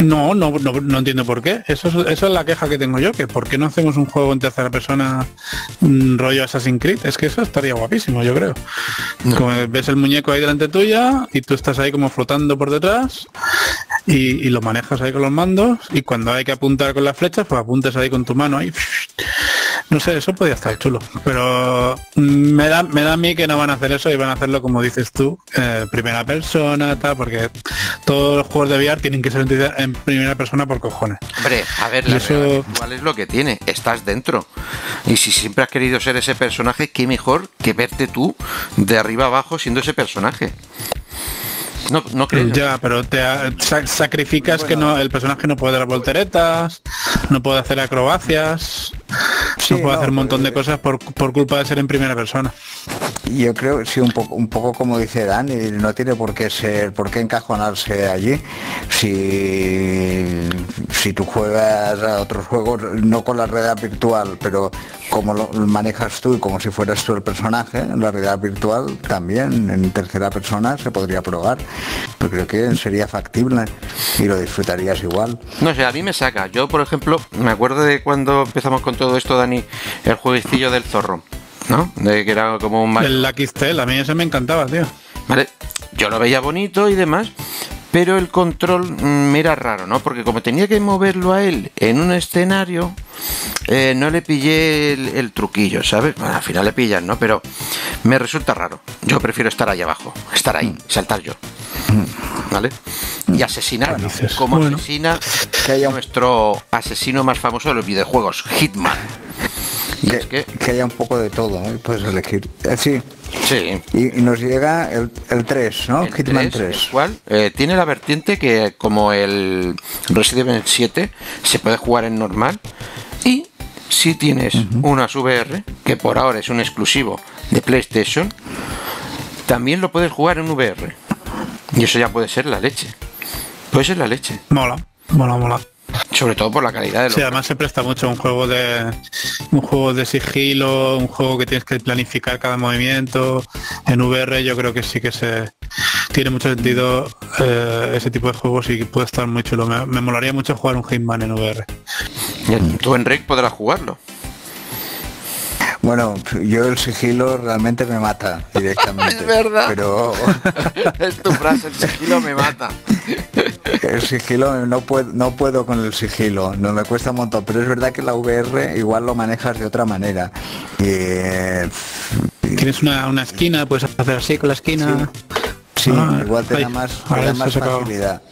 No, no, no, no entiendo por qué. Eso es, eso es la queja que tengo yo, que por qué no hacemos un juego en tercera persona mm, rollo Assassin's Creed. Es que eso estaría guapísimo, yo creo. Como ves el muñeco ahí delante tuya y tú estás ahí como flotando por detrás y, y lo manejas ahí con los mandos y cuando hay que apuntar con las flechas, pues apuntes ahí con tu mano ahí. No sé, eso podría estar chulo. Pero me da, me da a mí que no van a hacer eso y van a hacerlo como dices tú, eh, primera persona, tal, porque todos los juegos de VR tienen que ser en primera persona por cojones. Hombre, a ver, la eso- virtual es lo que tiene. Estás dentro. Y si siempre has querido ser ese personaje, qué mejor que verte tú de arriba abajo siendo ese personaje. No, no crees. Ya, pero te sacrificas que no el personaje no puede dar volteretas, no puede hacer acrobacias, Sí, no puede no, hacer un montón de cosas por, por culpa de ser en primera persona. Yo creo, sí, un poco, un poco como dice Dani, no tiene por qué ser, por qué encajonarse allí. Si, si tú juegas a otros juegos, no con la realidad virtual, pero como lo manejas tú y como si fueras tú el personaje, la realidad virtual también en tercera persona se podría probar. Pero creo que sería factible y lo disfrutarías igual. No sé, a mí me saca. Yo, por ejemplo, me acuerdo de cuando empezamos con todo esto, Dani, el jueguecillo del zorro, ¿no? De que era como un. El Lucky Stell, a mí ese me encantaba, tío. Vale, yo lo veía bonito y demás, pero el control mm, me era raro, ¿no? Porque como tenía que moverlo a él en un escenario, eh, no le pillé el, el truquillo, ¿sabes? Bueno, al final le pillan, ¿no? Pero me resulta raro. Yo prefiero estar ahí abajo, estar ahí, saltar yo. ¿Vale? Y asesinar. Dices, como bueno. asesina Que haya un- nuestro asesino más famoso de los videojuegos, Hitman. Y Que, es que, que haya un poco de todo, ¿eh? puedes elegir. Eh, sí, sí, y, y nos llega el, el 3, ¿no? El Hitman 3, 3. el cual eh, tiene la vertiente que como el Resident Evil 7 se puede jugar en normal y si tienes unas VR que por ahora es un exclusivo de PlayStation también lo puedes jugar en VR y eso ya puede ser la leche puede ser la leche Mola, mola, mola. Sobre todo por la calidad de los Sí, además se presta mucho un juego de un juego de sigilo, un juego que tienes que planificar cada movimiento. En VR yo creo que sí que se tiene mucho sentido eh, ese tipo de juegos y puede estar muy chulo. Me, me molaría mucho jugar un Hitman en VR. Tú Enric podrás jugarlo Bueno, yo el sigilo realmente me mata directamente. Es verdad. Pero es tu frase el sigilo me mata el sigilo no puedo, no puedo con el sigilo, no me cuesta un montón. Pero es verdad que la VR igual lo manejas de otra manera. Y, eh, Tienes una, una esquina, puedes hacer así con la esquina. sí, Ah, igual te da más, te da más facilidad.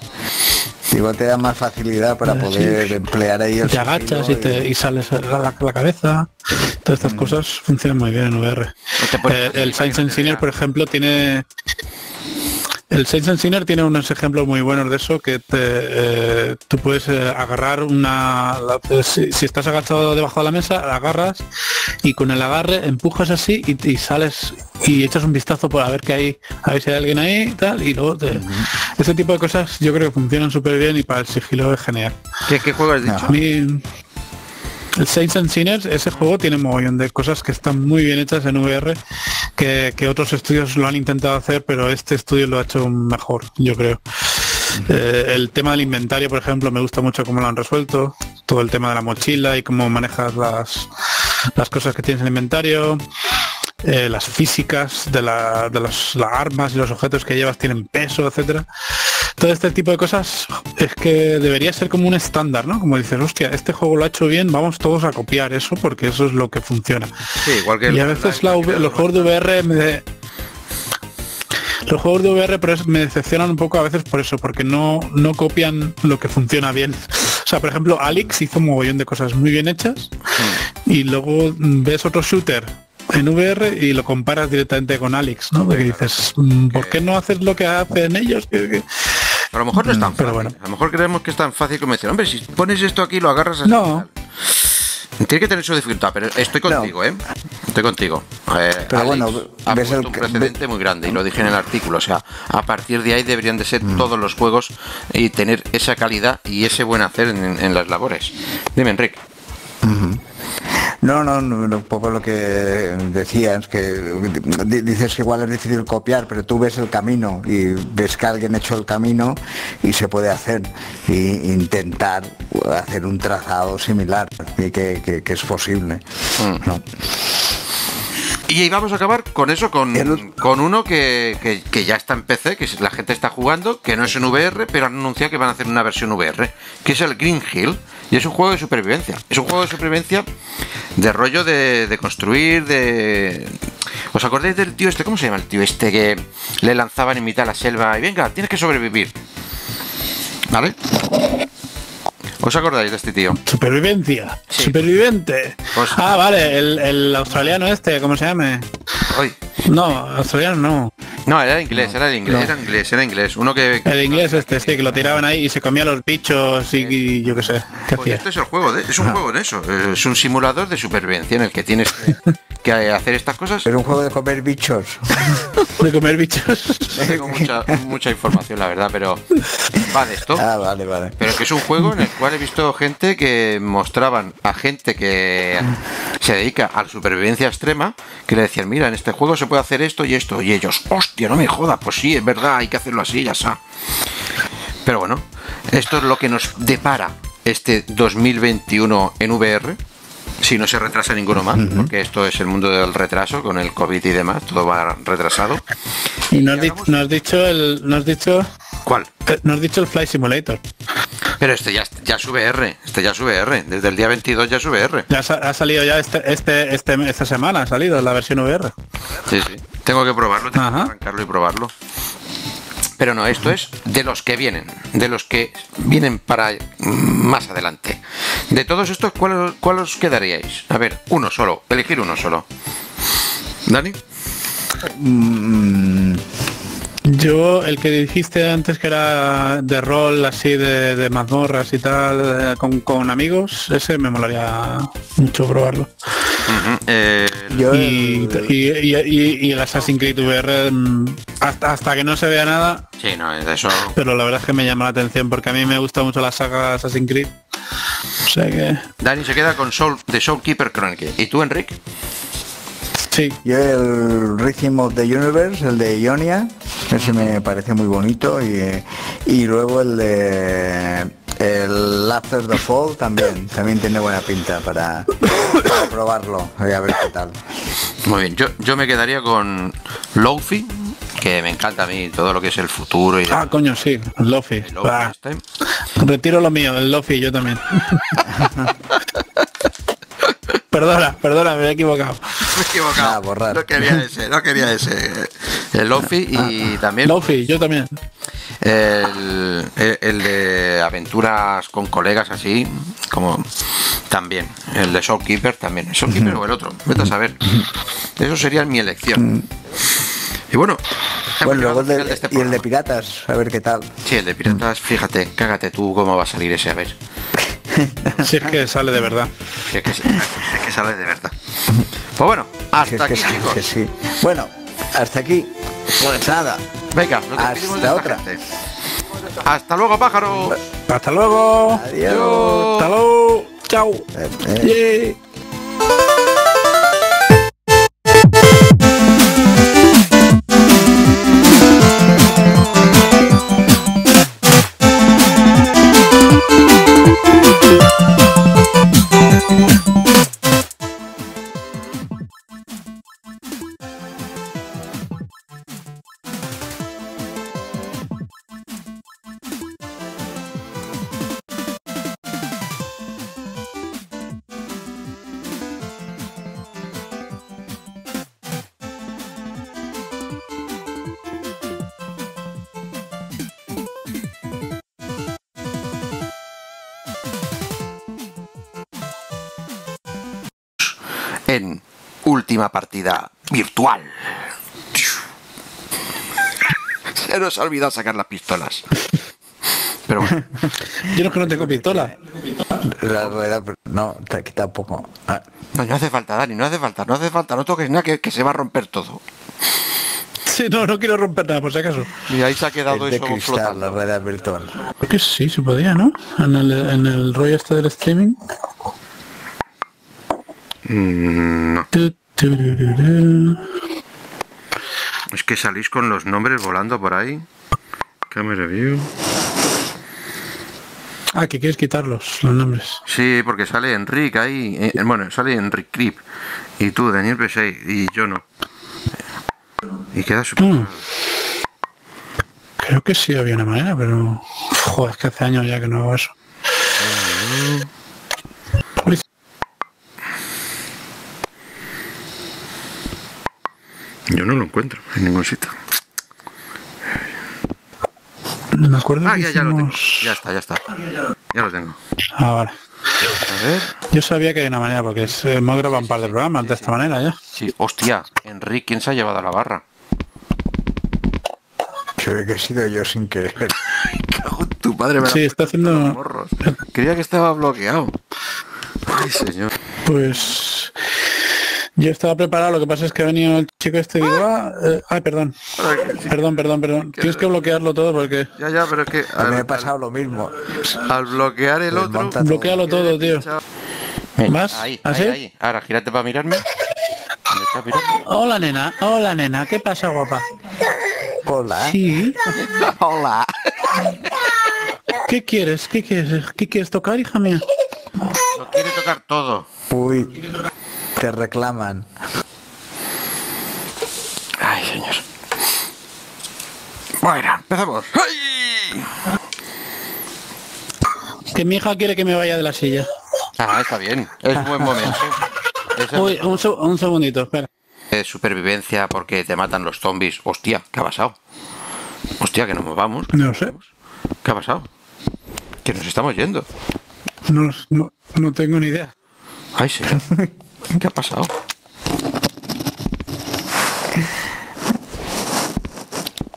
Igual te da más facilidad para sí. poder emplear ahí el Te agachas y, te, y sales la, la- la cabeza. Todas estas cosas funcionan muy bien en VR. te Eh, el Science ya. por ejemplo, tiene... El Science and Sinner tiene unos ejemplos muy buenos de eso, que te, eh, tú puedes eh, agarrar una... la- si, si estás agachado debajo de la mesa, la agarras y con el agarre empujas así y, y sales y echas un vistazo por a ver que hay, a ver si hay alguien ahí y tal, y luego te- ese tipo de cosas yo creo que funcionan súper bien y para el sigilo es genial. ¿Qué, qué juego has dicho? A mí, el Saints and ese juego tiene un mogollón de cosas que están muy bien hechas en VR, que, que otros estudios lo han intentado hacer, pero este estudio lo ha hecho mejor, yo creo. Eh, el tema del inventario, por ejemplo, me gusta mucho cómo lo han resuelto. Todo el tema de la mochila y cómo manejas las, las cosas que tienes en el inventario. Eh, las físicas de, la- de las, las armas y los objetos que llevas tienen peso, etcétera. Todo este tipo de cosas es que debería ser como un estándar, ¿no? Como dices, hostia, este juego lo ha hecho bien, vamos todos a copiar eso porque eso es lo que funciona. Sí, igual que Y a veces la V- los juegos de VR me de- los juegos de VR pero es- me decepcionan un poco a veces por eso, porque no, no copian lo que funciona bien. O sea, por ejemplo, Alex hizo un mogollón de cosas muy bien hechas y luego mm, ves otro shooter en VR y lo comparas directamente con Alex, ¿no? Porque dices, mm, ¿por qué no haces lo que hacen ellos? A lo mejor no es tan Pero fácil. bueno. A lo mejor creemos que es tan fácil como decir, hombre, si pones esto aquí lo agarras así. No. Tiene que tener su dificultad, pero estoy contigo, ¿eh? estoy contigo. Eh, Pero Alex bueno, ha ves puesto el un precedente muy grande y lo dije en el artículo. O sea, a partir de ahí deberían de Mm. ser todos los juegos y tener esa calidad y ese buen hacer en, en las labores. Dime, Enrique. No, no, no, un poco lo que decías, que di- dices que igual es difícil copiar, pero tú ves el camino y ves que alguien ha hecho el camino y se puede hacer y intentar hacer un trazado similar y que, que- que es posible. Mm. ¿no? Y vamos a acabar con eso, con, El- con uno que, que- que ya está en PC, que la gente está jugando, que no es en VR, pero han anunciado que van a hacer una versión VR, que es el Green Hill, y es un juego de supervivencia. Es un juego de supervivencia de rollo de, construir, de... ¿Os acordáis del tío este? ¿Cómo se llama el tío este que le lanzaban en mitad la selva y venga, tienes que sobrevivir? ¿Vale? ¿Os acordáis de este tío? Supervivencia. Sí. Superviviente. Pues- Ah, vale, el, el australiano este, ¿cómo se llame? Hoy. No, australiano no. No, era inglés, era inglés, no. era inglés, era inglés. Uno que... El inglés este, sí, que lo tiraban ahí y se comía los bichos y, y yo qué sé. ¿Qué Pues este es el juego, de- es un juego en eso. Es un simulador de supervivencia en el que tienes que, que hacer estas cosas. Es un juego de comer bichos. De comer bichos. No tengo mucha, mucha información, la verdad, pero va de esto. Ah, vale, vale. Pero que es un juego en el cual he visto gente que mostraban a gente que se dedica a la supervivencia extrema, que le decían, mira, en este juego se puede hacer esto y esto, y ellos, hostia, no me jodas, pues sí, es verdad, hay que hacerlo así, ya está. Pero bueno, esto es lo que nos depara este 2021 en VR, si no se retrasa ninguno más, porque esto es el mundo del retraso con el COVID y demás, todo va retrasado. Y nos, di- nos has dicho el. Nos has dicho. ¿Cuál? eh, Nos has dicho el Fly Simulator. Pero este ya, ya es VR, este ya es VR, desde el día 22 ya es VR. Ya ha salido ya este, este, este, esta semana, ha salido la versión VR. Sí, sí. Tengo que probarlo, tengo Ajá. que arrancarlo y probarlo. Pero no, esto es de los que vienen, de los que vienen para más adelante. De todos estos, ¿cuál, cuál os quedaríais? A ver, uno solo, elegir uno solo. ¿Dani? Mm, Yo, el que dijiste antes que era de rol así de, de mazmorras y tal, eh, con, con amigos, ese me molaría mucho probarlo. Eh, yo Y, el- y, y- y- y el Assassin's Creed VR, mm, hasta, hasta que no se vea nada, sí, no, de eso... pero la verdad es que me llama la atención porque a mí me gusta mucho la saga Assassin's Creed. O sea que, Dani se queda con Soul, The Soulkeeper Chronicle. ¿Y tú, Enrique? Sí, Yo el Rhythm of the Universe, el de Ionia, ese me parece muy bonito y, y luego el de el After the Fall también, también tiene buena pinta para, para probarlo, a ver qué tal. Muy bien, yo, yo me quedaría con Lofi, que me encanta a mí todo lo que es el futuro y Ah, coño, sí, el Lofi. Lofi Ah, este. retiro lo mío, el Lofi yo también. perdona, perdona, me he equivocado. Me he equivocado. Ah, borrar. No quería ese, no quería ese. El Lofi y también Lofi, yo también. el, el- el de aventuras con colegas así, como también. El de Shopkeeper también. ¿El Shopkeeper o el otro? Vete a saber. Eso sería mi elección. Y bueno, Bueno, llegado luego al el de, final de este y el de piratas, a ver qué tal. Sí, el de piratas, fíjate, cágate tú cómo va a salir ese, a ver. Si es que sale de verdad. Si es que, si es que sale de verdad. Pues bueno, hasta es que aquí, chicos. que sí. Bueno, hasta aquí. Pues nada. Venga, Hasta otra. gente. Hasta luego, pájaros. Hasta luego. Adiós. Hasta luego. Chao. Eh, eh. Yeah. Última partida virtual. Se nos ha olvidado sacar las pistolas. Pero bueno, Yo no es que no tengo pistola. La rueda, No, te quita poco. Ah, No, no hace falta, Dani, no hace falta, no hace falta, no toques nada que, que se va a romper todo. Sí, no, no quiero romper nada, por si acaso. Y ahí se ha quedado es de eso cristal, la realidad virtual. Creo que sí, se podía, ¿no? En el, en el rollo este del streaming. Mm, no. Es que salís con los nombres volando por ahí. Camera view. Ah, que quieres quitarlos, los nombres. Sí, porque sale Enrique ahí, eh, eh, bueno, sale Enrique Crip y tú, Daniel Pesey, y yo no. Y queda súper... Mm. Creo que sí había una manera, pero... Joder, es que hace años ya que no hago eso. Yo no lo encuentro en ningún sitio. No me acuerdo Ah, que ya, ya lo tengo. Ya está, ya está. Ya lo tengo. Ah, vale. A ver. Yo sabía que hay una manera, porque se- hemos grabado un par de programas de esta manera ya. Sí, hostia, Enrique, ¿quién se ha llevado a la barra? Creo que he sido yo sin querer. Cago en tu padre, me la- Sí, está haciendo... morros. Creía que estaba bloqueado. Ay, señor. Pues... Yo estaba preparado, lo que pasa es que ha venido el chico este y digo, ah, eh, ay, perdón. Perdón, perdón, perdón. Tienes que bloquearlo todo porque... Ya, ya, pero es que A mí me ha pasado lo mismo. al bloquear el otro... Bloquealo todo, tío. ¿Más? Ahí, ¿Así? ahí, ahí. Ahora, gírate para mirarme. Hola, nena. Hola, nena. ¿Qué pasa, guapa? Hola. Sí. Hola. ¿Qué quieres? ¿Qué quieres? ¿Qué quieres tocar, hija mía? Lo quiere tocar todo. Uy, te reclaman. Ay, señor. Bueno, empezamos. ¡Ay! Que mi hija quiere que me vaya de la silla. Ah, está bien. Es buen momento. Es el- Uy, un, seg- un segundito, espera. de supervivencia porque te matan los zombies. Hostia, ¿qué ha pasado? Hostia, que nos movamos. No sé. ¿Qué ha pasado? Que nos estamos yendo. No, no, no tengo ni idea. Ay, señor. ¿Qué ha pasado?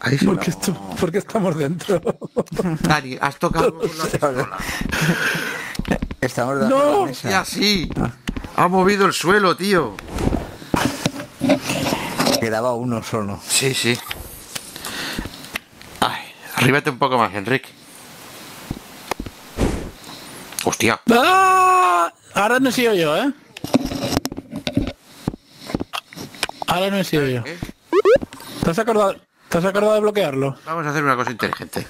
Ay, ¿Por qué, esto- por qué estamos dentro? Dani, has tocado con la pistola. Estamos dando No. la mesa. Ya sí. Ha movido el suelo, tío. Quedaba uno solo. Sí, sí. Ay, arríbate un poco más, Enrique. Hostia. ¡Ah! Ahora no he sido yo, ¿eh? Ahora no sido yo. ¿Eh? ¿Te has acordado, ¿te has acordado de bloquearlo? Vamos a hacer una cosa inteligente.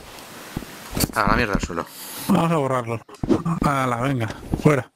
A la mierda al suelo. Vamos a borrarlo. la venga, fuera.